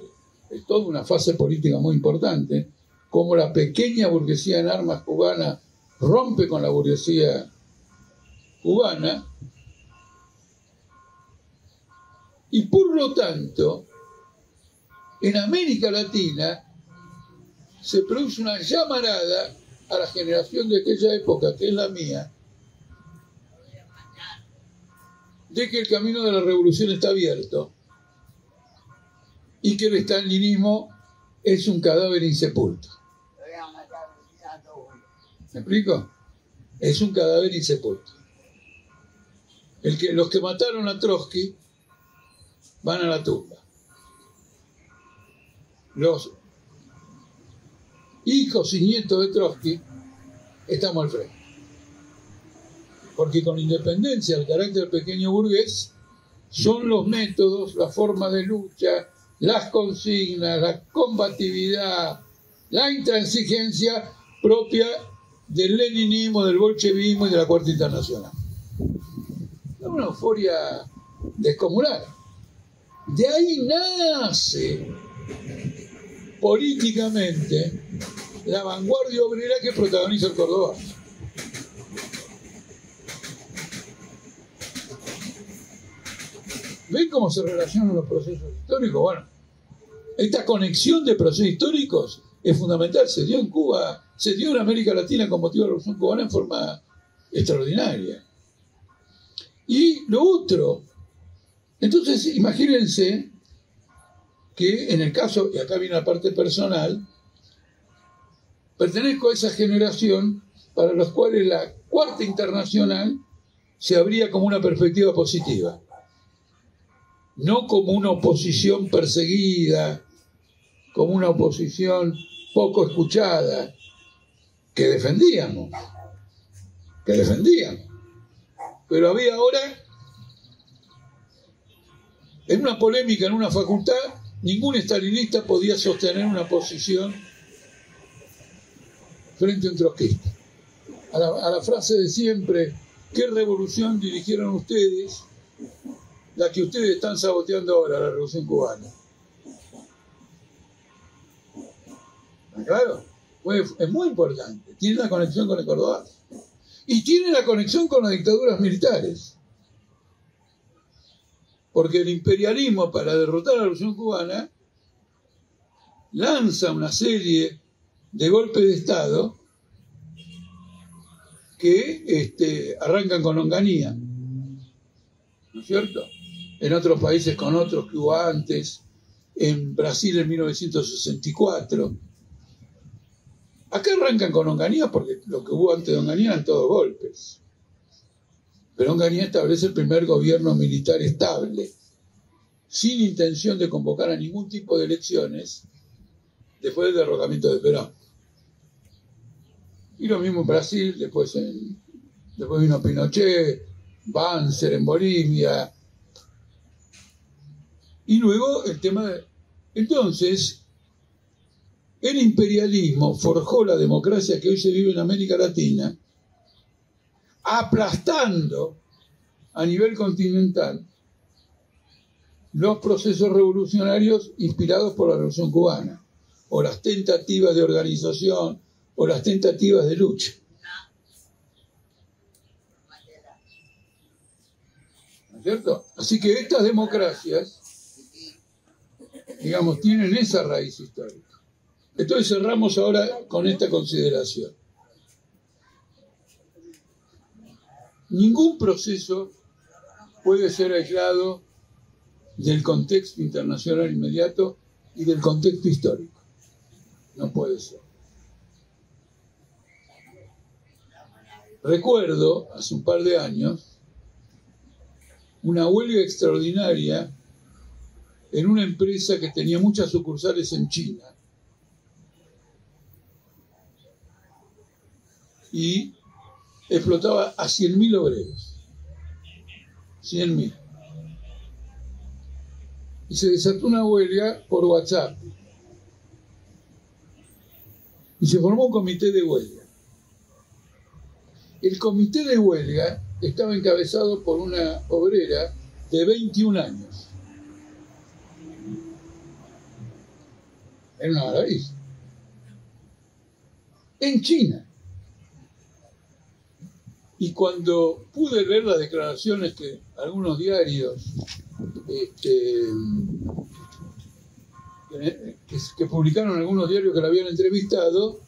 es toda una fase política muy importante, como la pequeña burguesía en armas cubana rompe con la burguesía cubana, y por lo tanto, en América Latina se produce una llamarada a la generación de aquella época, que es la mía, de que el camino de la revolución está abierto y que el estalinismo es un cadáver insepulto. ¿Me explico? Es un cadáver insepulto. El que, los que mataron a Trotsky van a la tumba. Los hijos y nietos de Trotsky, estamos al frente. Porque con independencia del carácter pequeño burgués, son los métodos, la forma de lucha, las consignas, la combatividad, la intransigencia propia del leninismo, del bolchevismo y de la Cuarta Internacional. Es una euforia descomunal. De ahí nace políticamente la vanguardia obrera que protagoniza el Córdoba. ¿Ven cómo se relacionan los procesos históricos? Bueno, esta conexión de procesos históricos es fundamental. Se dio en Cuba, se dio en América Latina con motivo de la Revolución Cubana en forma extraordinaria. Y lo otro, entonces imagínense que en el caso, y acá viene la parte personal, pertenezco a esa generación para los cuales la cuarta internacional se abría como una perspectiva positiva, no como una oposición perseguida, como una oposición poco escuchada, que defendíamos, que defendíamos. Pero había ahora, en una polémica en una facultad, ningún estalinista podía sostener una posición frente a un trotskista. A la, a la frase de siempre, ¿qué revolución dirigieron ustedes? La que ustedes están saboteando ahora, la revolución cubana. Claro, es muy importante. Tiene la conexión con el Córdoba. Y tiene la conexión con las dictaduras militares. Porque el imperialismo, para derrotar a la revolución cubana, lanza una serie de golpes de Estado que este, arrancan con longanía. ¿No es cierto? En otros países con otros que hubo antes, en Brasil en 1964 Acá arrancan con Onganía porque lo que hubo antes de Onganía eran todos golpes. Pero Onganía establece el primer gobierno militar estable, sin intención de convocar a ningún tipo de elecciones después del derrocamiento de Perón. Y lo mismo en Brasil, después, después vino Pinochet, Banzer en Bolivia. Y luego el tema de... Entonces, el imperialismo forjó la democracia que hoy se vive en América Latina, aplastando a nivel continental los procesos revolucionarios inspirados por la Revolución cubana, o las tentativas de organización, o las tentativas de lucha. ¿No es cierto? Así que estas democracias, digamos, tienen esa raíz histórica. Entonces cerramos ahora con esta consideración. Ningún proceso puede ser aislado del contexto internacional inmediato y del contexto histórico. No puede ser. Recuerdo, hace un par de años, una huelga extraordinaria en una empresa que tenía muchas sucursales en China y explotaba a 100.000 obreros. 100.000. Y se desató una huelga por WhatsApp. Y se formó un comité de huelga. El comité de huelga estaba encabezado por una obrera de 21 años. Era una maravilla. En China. Y cuando pude ver las declaraciones que algunos diarios este, que, publicaron algunos diarios que la habían entrevistado,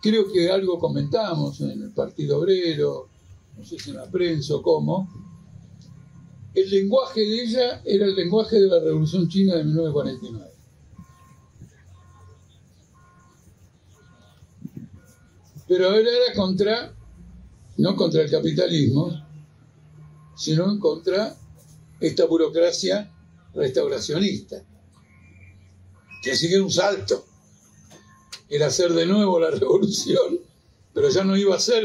creo que algo comentamos en el Partido Obrero, no sé si en la prensa o cómo, el lenguaje de ella era el lenguaje de la Revolución China de 1949. Pero era contra no contra el capitalismo, sino contra esta burocracia restauracionista, que sigue un salto, era hacer de nuevo la revolución, pero ya no iba a ser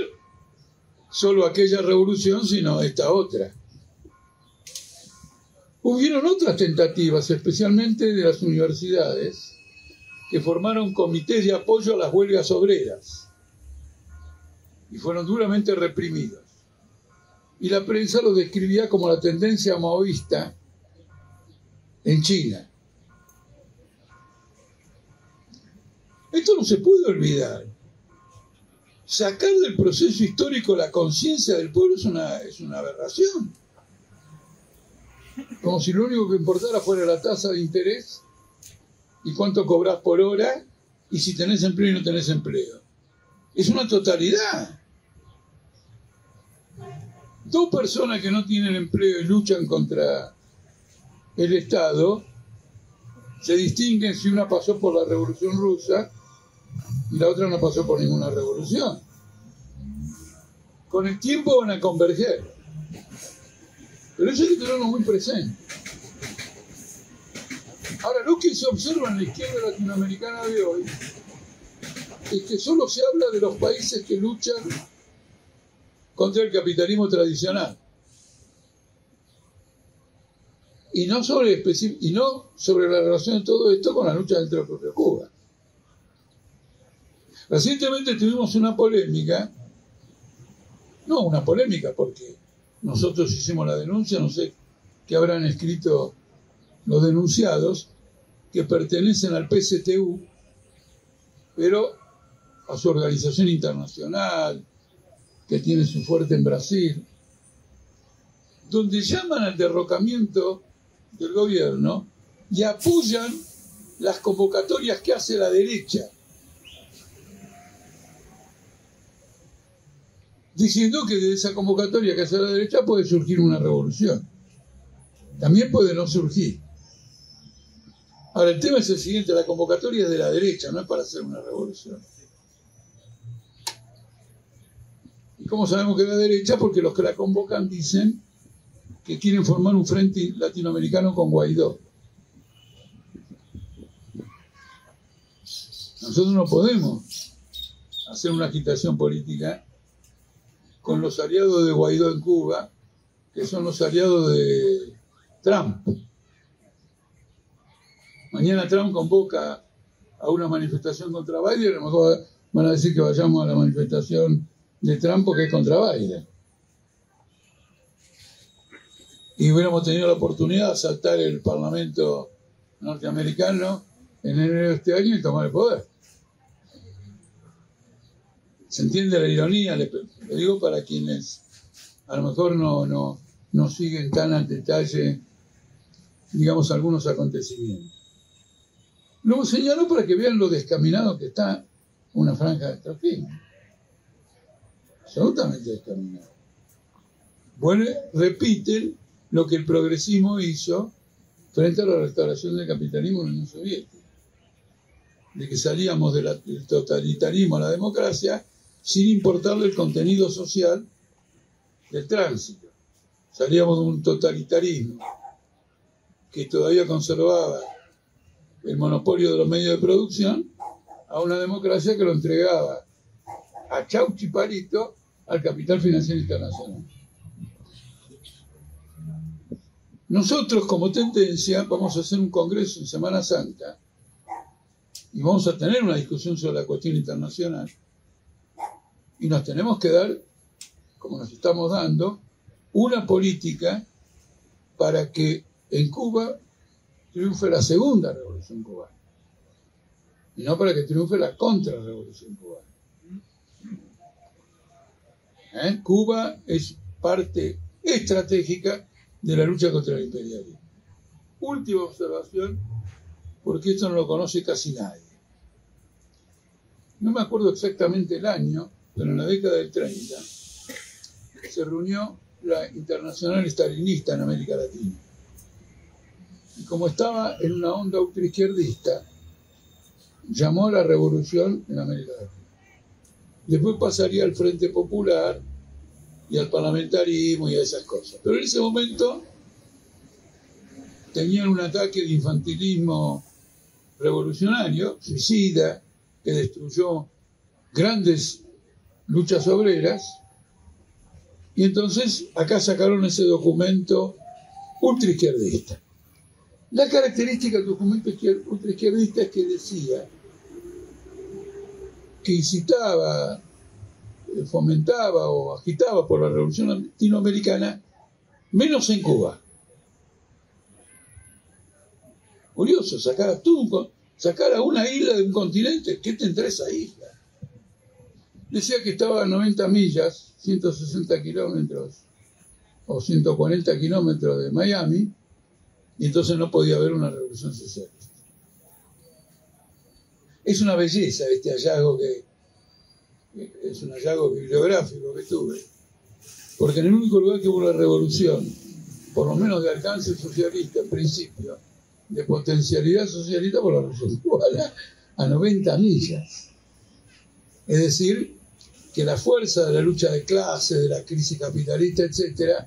solo aquella revolución, sino esta otra. Hubieron otras tentativas, especialmente de las universidades, que formaron comités de apoyo a las huelgas obreras y fueron duramente reprimidos. Y la prensa lo describía como la tendencia maoísta en China. Esto no se puede olvidar. Sacar del proceso histórico la conciencia del pueblo es una, es una aberración. Como si lo único que importara fuera la tasa de interés y cuánto cobras por hora y si tenés empleo y no tenés empleo. Es una totalidad. Dos personas que no tienen empleo y luchan contra el Estado se distinguen si una pasó por la Revolución Rusa y la otra no pasó por ninguna revolución. Con el tiempo van a converger. Pero eso hay que tenerlo muy presente. Ahora, lo que se observa en la izquierda latinoamericana de hoy es que solo se habla de los países que luchan contra el capitalismo tradicional. Y no sobre, la relación de todo esto con la lucha dentro de propio Cuba. Recientemente tuvimos una polémica, no una polémica porque nosotros hicimos la denuncia, no sé qué habrán escrito los denunciados, que pertenecen al PSTU, pero a su organización internacional, que tiene su fuerte en Brasil, donde llaman al derrocamiento del gobierno y apoyan las convocatorias que hace la derecha, diciendo que de esa convocatoria que hace la derecha puede surgir una revolución. También puede no surgir. Ahora, el tema es el siguiente, la convocatoria es de la derecha, no es para hacer una revolución. ¿Cómo sabemos que es la derecha? Porque los que la convocan dicen que quieren formar un frente latinoamericano con Guaidó. Nosotros no podemos hacer una agitación política con los aliados de Guaidó en Cuba, que son los aliados de Trump. Mañana Trump convoca a una manifestación contra Biden, a lo mejor van a decir que vayamos a la manifestación de Trump porque es contra Biden. Y hubiéramos tenido la oportunidad de asaltar el Parlamento norteamericano en enero de este año y tomar el poder. ¿Se entiende la ironía? Le, digo para quienes a lo mejor no, no, no siguen tan al detalle, digamos, algunos acontecimientos. Lo señaló para que vean lo descaminado que está una franja de extractivismo absolutamente descaminado. Bueno, repiten lo que el progresismo hizo frente a la restauración del capitalismo en la Unión Soviética. De que salíamos del totalitarismo a la democracia sin importarle el contenido social del tránsito. Salíamos de un totalitarismo que todavía conservaba el monopolio de los medios de producción a una democracia que lo entregaba a Chauchi Palito al capital financiero internacional. Nosotros como tendencia vamos a hacer un congreso en Semana Santa y vamos a tener una discusión sobre la cuestión internacional y nos tenemos que dar, como nos estamos dando, una política para que en Cuba triunfe la segunda revolución cubana y no para que triunfe la contrarrevolución cubana. ¿Eh? Cuba es parte estratégica de la lucha contra el imperialismo. Última observación, porque esto no lo conoce casi nadie. No me acuerdo exactamente el año, pero en la década del 30 se reunió la Internacional Estalinista en América Latina. Y como estaba en una onda ultraizquierdista, llamó a la revolución en América Latina. Después pasaría al Frente Popular y al parlamentarismo y a esas cosas. Pero en ese momento tenían un ataque de infantilismo revolucionario, suicida, que destruyó grandes luchas obreras. Y entonces acá sacaron ese documento ultraizquierdista. La característica del documento ultraizquierdista es que decía que incitaba, eh, fomentaba o agitaba por la revolución latinoamericana, menos en Cuba. Curioso, sacar a, sacar a una isla de un continente, ¿qué tendrá esa isla? Decía que estaba a 90 millas, 160 kilómetros o 140 kilómetros de Miami, y entonces no podía haber una revolución social. Es una belleza este hallazgo que, es un hallazgo bibliográfico que tuve. Porque en el único lugar que hubo una revolución, por lo menos de alcance socialista en principio, de potencialidad socialista por la revolución cubana, a 90 millas. Es decir, que la fuerza de la lucha de clase, de la crisis capitalista, etcétera,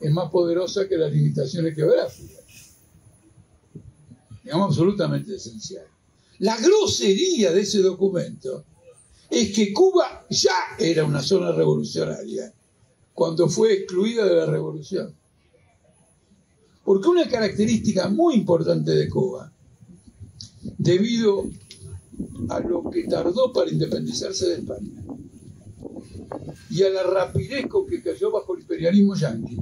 es más poderosa que las limitaciones geográficas. Digamos, absolutamente esencial. La grosería de ese documento es que Cuba ya era una zona revolucionaria cuando fue excluida de la revolución. Porque una característica muy importante de Cuba, debido a lo que tardó para independizarse de España y a la rapidez con que cayó bajo el imperialismo yanqui,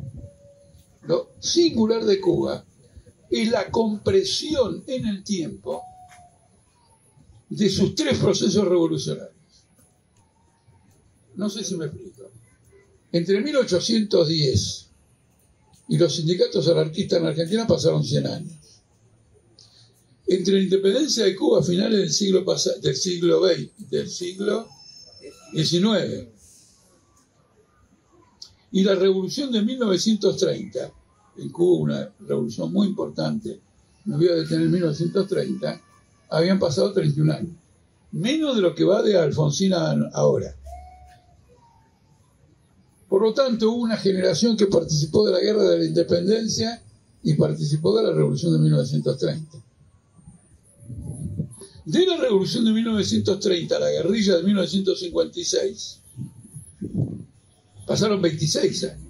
lo singular de Cuba es la compresión en el tiempo de sus tres procesos revolucionarios. No sé si me explico. Entre 1810 y los sindicatos anarquistas en Argentina pasaron 100 años. Entre la independencia de Cuba a finales del siglo, del siglo XX, del siglo XIX, y la revolución de 1930, en Cuba una revolución muy importante, me voy a detener en 1930, habían pasado 31 años. Menos de lo que va de Alfonsina ahora. Por lo tanto, hubo una generación que participó de la guerra de la independencia y participó de la revolución de 1930. De la revolución de 1930 a la guerrilla de 1956, pasaron 26 años.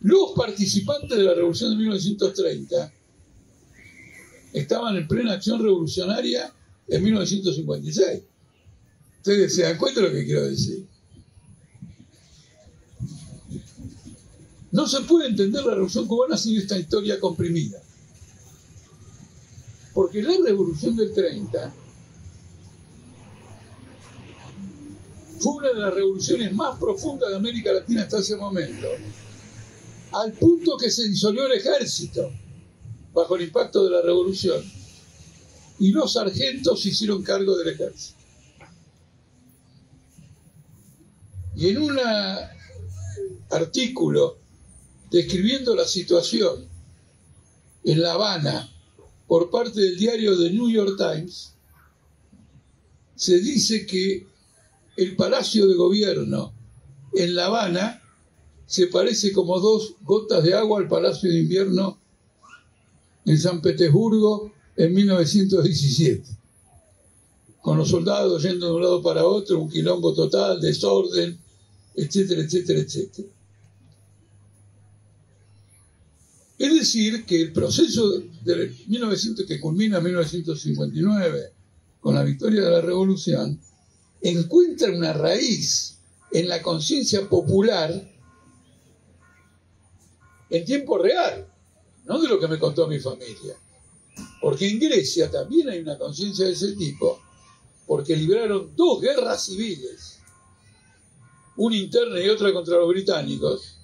Los participantes de la revolución de 1930 estaban en plena acción revolucionaria en 1956. Ustedes se dan cuenta de lo que quiero decir. No se puede entender la revolución cubana sin esta historia comprimida. Porque la revolución del 30 fue una de las revoluciones más profundas de América Latina hasta ese momento. Al punto que se disolvió el ejército bajo el impacto de la revolución. Y los sargentos se hicieron cargo del ejército. Y en un artículo describiendo la situación en La Habana por parte del diario The New York Times, se dice que el Palacio de Gobierno en La Habana se parece como dos gotas de agua al Palacio de Invierno en San Petersburgo en 1917, con los soldados yendo de un lado para otro, un quilombo total, desorden, etcétera, etcétera, etcétera. Es decir, que el proceso de 1900, que culmina en 1959 con la victoria de la revolución, encuentra una raíz en la conciencia popular en tiempo real, no de lo que me contó mi familia. Porque en Grecia también hay una conciencia de ese tipo, porque libraron dos guerras civiles, una interna y otra contra los británicos,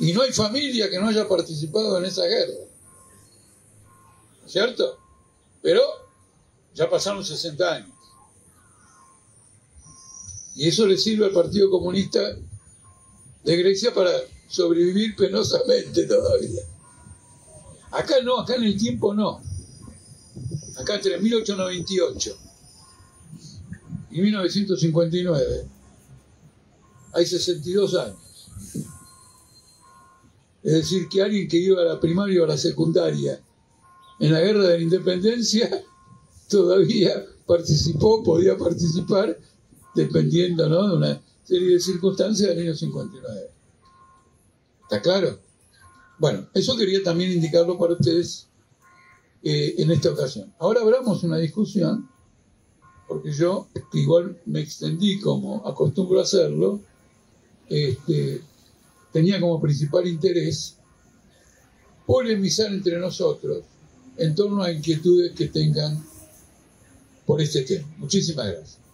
y no hay familia que no haya participado en esa guerra. ¿Cierto? Pero ya pasaron 60 años. Y eso le sirve al Partido Comunista de Grecia para sobrevivir penosamente todavía. Acá no, acá en el tiempo no. Acá entre 1898 y 1959 hay 62 años. Es decir, que alguien que iba a la primaria o a la secundaria en la guerra de la independencia todavía participó, podía participar, dependiendo de una serie de circunstancias del año 59. ¿Está claro? Bueno, eso quería también indicarlo para ustedes eh, en esta ocasión. Ahora abramos una discusión, porque yo igual me extendí como acostumbro a hacerlo, este, tenía como principal interés polemizar entre nosotros en torno a inquietudes que tengan por este tema. Muchísimas gracias.